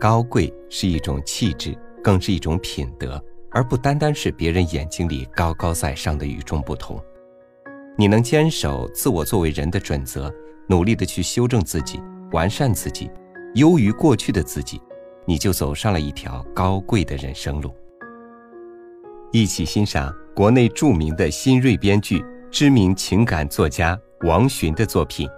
高贵是一种气质，更是一种品德，而不单单是别人眼睛里高高在上的与众不同。你能坚守自我作为人的准则，努力的去修正自己，完善自己，优于过去的自己，你就走上了一条高贵的人生路。一起欣赏国内著名的新锐编剧、知名情感作家王洵的作品《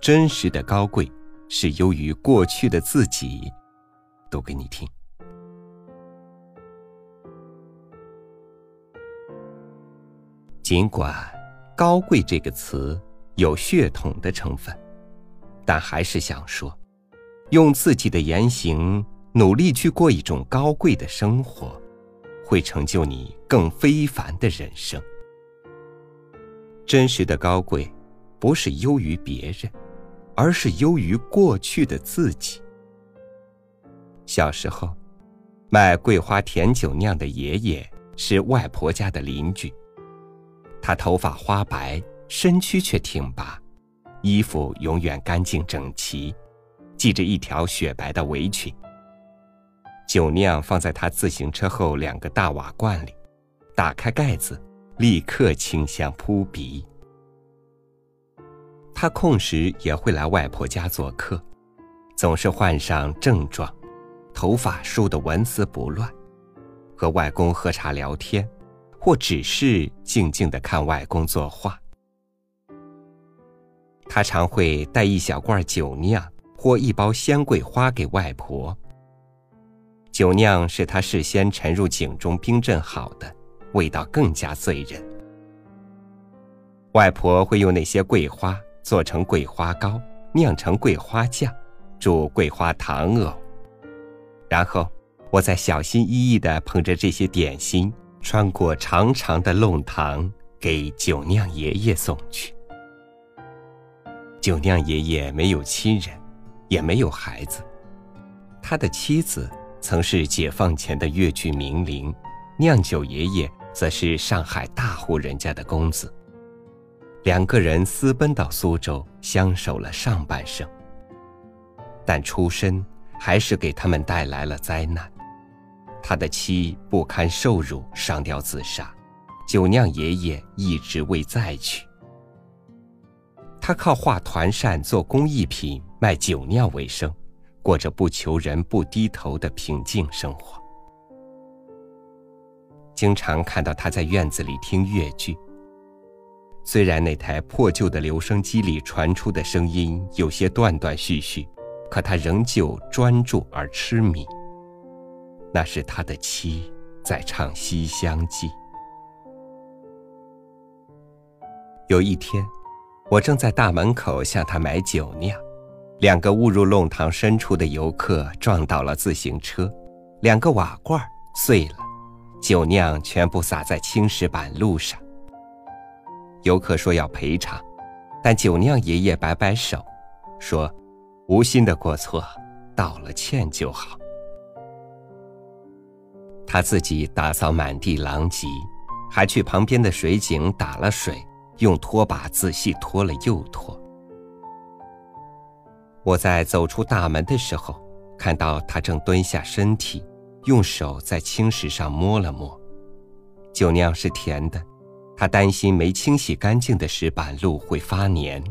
真实的高贵是优于过去的自己》，读给你听。尽管“高贵”这个词有血统的成分，但还是想说，用自己的言行努力去过一种高贵的生活。会成就你更非凡的人生。真实的高贵，不是优于别人，而是优于过去的自己。小时候，卖桂花甜酒酿的爷爷是外婆家的邻居。他头发花白，身躯却挺拔，衣服永远干净整齐，系着一条雪白的围裙。酒酿放在他自行车后两个大瓦罐里，打开盖子，立刻清香扑鼻。他空时也会来外婆家做客，总是换上正装，头发梳得纹丝不乱，和外公喝茶聊天，或只是静静的看外公作画。他常会带一小罐酒酿或一包鲜桂花给外婆。酒酿是他事先沉入井中冰镇好的，味道更加醉人。外婆会用那些桂花做成桂花糕，酿成桂花酱，煮桂花糖藕。然后我再小心翼翼地捧着这些点心，穿过长长的弄堂，给酒酿爷爷送去。酒酿爷爷没有亲人，也没有孩子，他的妻子。曾是解放前的粤剧名伶，酿酒爷爷则是上海大户人家的公子。两个人私奔到苏州，相守了上半生。但出身还是给他们带来了灾难。他的妻不堪受辱，上吊自杀。酒酿爷爷一直未再娶。他靠画团扇做工艺品，卖酒酿为生。过着不求人、不低头的平静生活。经常看到他在院子里听越剧。虽然那台破旧的留声机里传出的声音有些断断续续，可他仍旧专注而痴迷。那是他的妻在唱《西厢记》。有一天，我正在大门口向他买酒酿。两个误入弄堂深处的游客撞倒了自行车，两个瓦罐碎了，酒酿全部洒在青石板路上。游客说要赔偿，但酒酿爷爷摆摆手，说：“无心的过错，道了歉就好。”他自己打扫满地狼藉，还去旁边的水井打了水，用拖把仔细拖了又拖。我在走出大门的时候，看到他正蹲下身体，用手在青石上摸了摸。酒酿是甜的，他担心没清洗干净的石板路会发黏。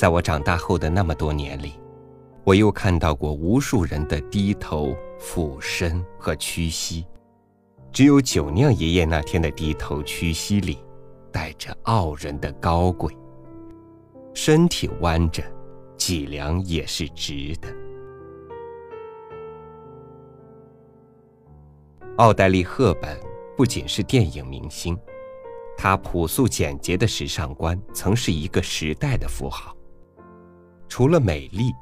在我长大后的那么多年里，我又看到过无数人的低头、俯身和屈膝，只有酒酿爷爷那天的低头屈膝里，带着傲人的高贵。身体弯着，脊梁也是直的。奥黛丽·赫本不仅是电影明星，她朴素简洁的时尚观曾是一个时代的符号。除了美丽，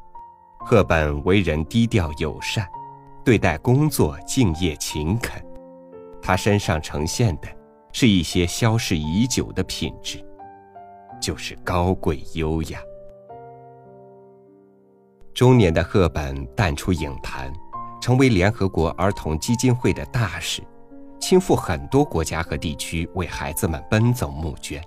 赫本为人低调友善，对待工作敬业勤恳。她身上呈现的，是一些消逝已久的品质。就是高贵优雅。中年的赫本淡出影坛，成为联合国儿童基金会的大使，亲赴很多国家和地区为孩子们奔走募捐。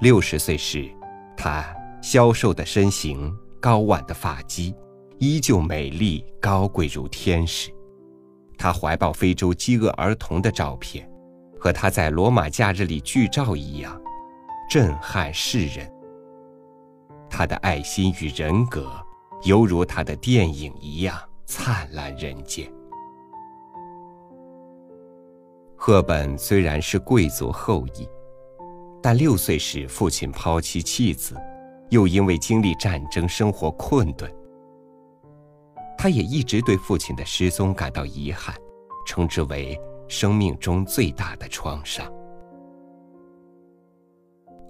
六十岁时，他消瘦的身形高挽的发髻，依旧美丽高贵如天使。她怀抱非洲饥饿儿童的照片，和她在罗马假日里剧照一样，震撼世人。她的爱心与人格，犹如她的电影一样灿烂人间。赫本虽然是贵族后裔，但六岁时父亲抛妻弃子，又因为经历战争，生活困顿。他也一直对父亲的失踪感到遗憾，称之为生命中最大的创伤。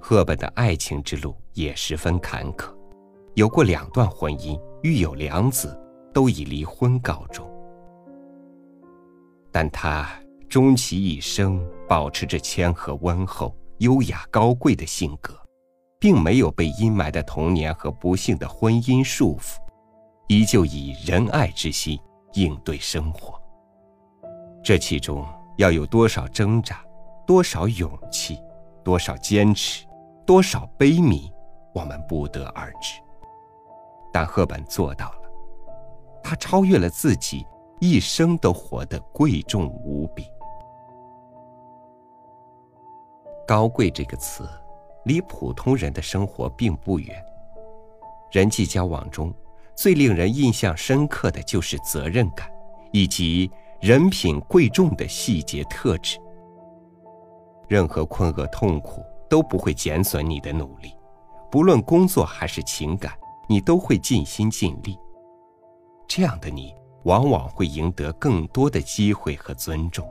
赫本的爱情之路也十分坎坷，有过两段婚姻，育有两子，都以离婚告终。但他。终其一生，保持着谦和温厚、优雅高贵的性格，并没有被阴霾的童年和不幸的婚姻束缚，依旧以仁爱之心应对生活。这其中要有多少挣扎，多少勇气，多少坚持，多少悲悯，我们不得而知。但赫本做到了，他超越了自己，一生都活得贵重无比。高贵这个词，离普通人的生活并不远。人际交往中，最令人印象深刻的就是责任感，以及人品贵重的细节特质。任何困厄痛苦都不会减损你的努力，不论工作还是情感，你都会尽心尽力。这样的你，往往会赢得更多的机会和尊重。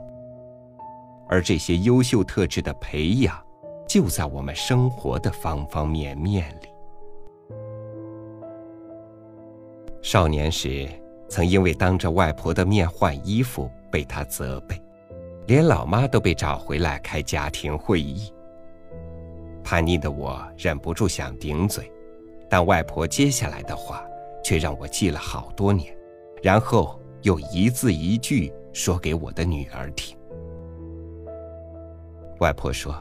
而这些优秀特质的培养，就在我们生活的方方面面里。少年时，曾因为当着外婆的面换衣服被她责备，连老妈都被找回来开家庭会议。叛逆的我忍不住想顶嘴，但外婆接下来的话却让我记了好多年，然后又一字一句说给我的女儿听。外婆说：“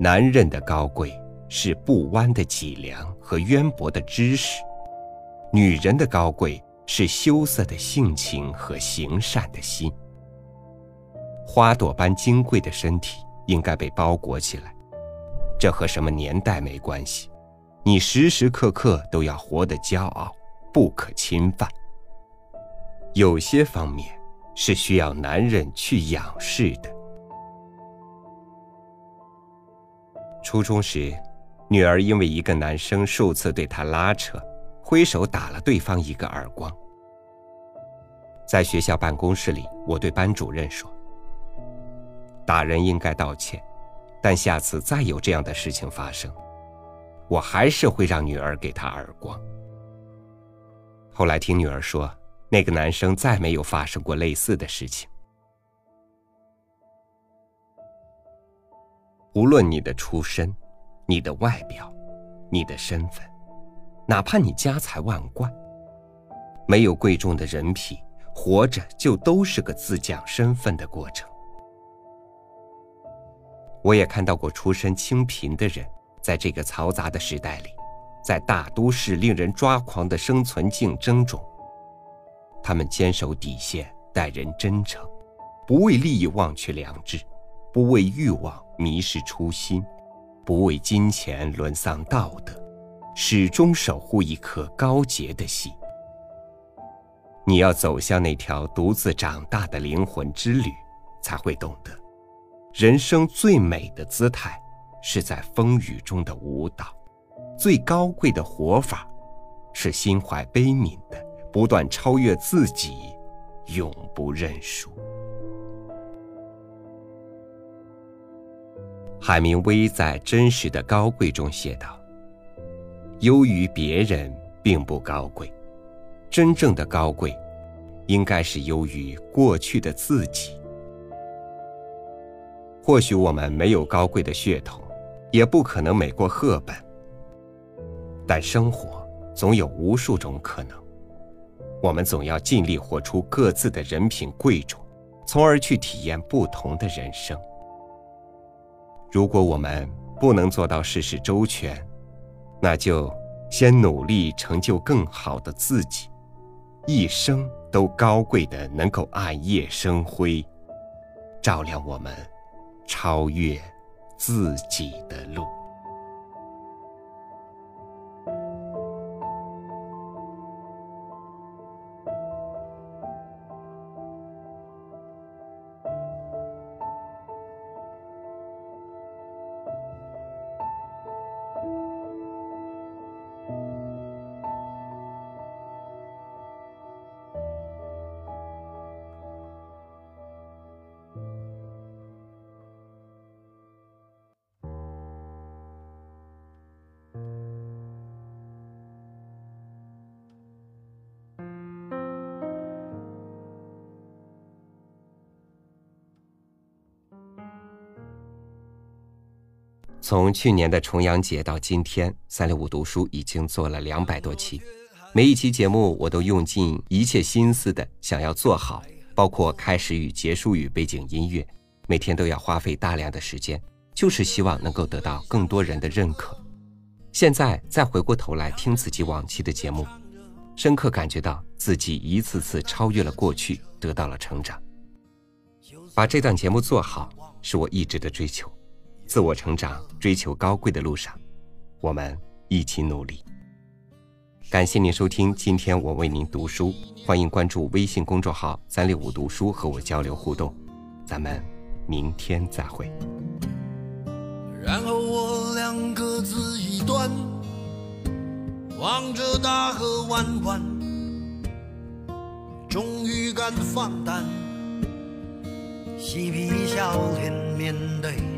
男人的高贵是不弯的脊梁和渊博的知识，女人的高贵是羞涩的性情和行善的心。花朵般金贵的身体应该被包裹起来，这和什么年代没关系。你时时刻刻都要活得骄傲，不可侵犯。有些方面是需要男人去仰视的。”初中时，女儿因为一个男生数次对她拉扯，挥手打了对方一个耳光。在学校办公室里，我对班主任说：“打人应该道歉，但下次再有这样的事情发生，我还是会让女儿给他耳光。”后来听女儿说，那个男生再没有发生过类似的事情。无论你的出身、你的外表、你的身份，哪怕你家财万贯，没有贵重的人品，活着就都是个自降身份的过程。我也看到过出身清贫的人，在这个嘈杂的时代里，在大都市令人抓狂的生存竞争中，他们坚守底线，待人真诚，不为利益忘却良知。不为欲望迷失初心，不为金钱沦丧道德，始终守护一颗高洁的心。你要走向那条独自长大的灵魂之旅，才会懂得，人生最美的姿态是在风雨中的舞蹈，最高贵的活法是心怀悲悯的不断超越自己，永不认输。海明威在《真实的高贵》中写道：“优于别人并不高贵，真正的高贵，应该是优于过去的自己。或许我们没有高贵的血统，也不可能美过赫本，但生活总有无数种可能。我们总要尽力活出各自的人品贵重，从而去体验不同的人生。”如果我们不能做到事事周全，那就先努力成就更好的自己，一生都高贵的能够暗夜生辉，照亮我们超越自己的路。从去年的重阳节到今天，三六五读书已经做了两百多期，每一期节目我都用尽一切心思的想要做好，包括开始与、结束语、背景音乐，每天都要花费大量的时间，就是希望能够得到更多人的认可。现在再回过头来听自己往期的节目，深刻感觉到自己一次次超越了过去，得到了成长。把这档节目做好，是我一直的追求。自我成长、追求高贵的路上，我们一起努力。感谢您收听今天我为您读书，欢迎关注微信公众号“三六五读书”和我交流互动。咱们明天再会。然后我俩各自一端，望着大河弯弯，终于敢放胆，嬉皮笑脸面对。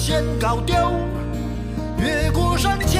先搞丢。越过山丘，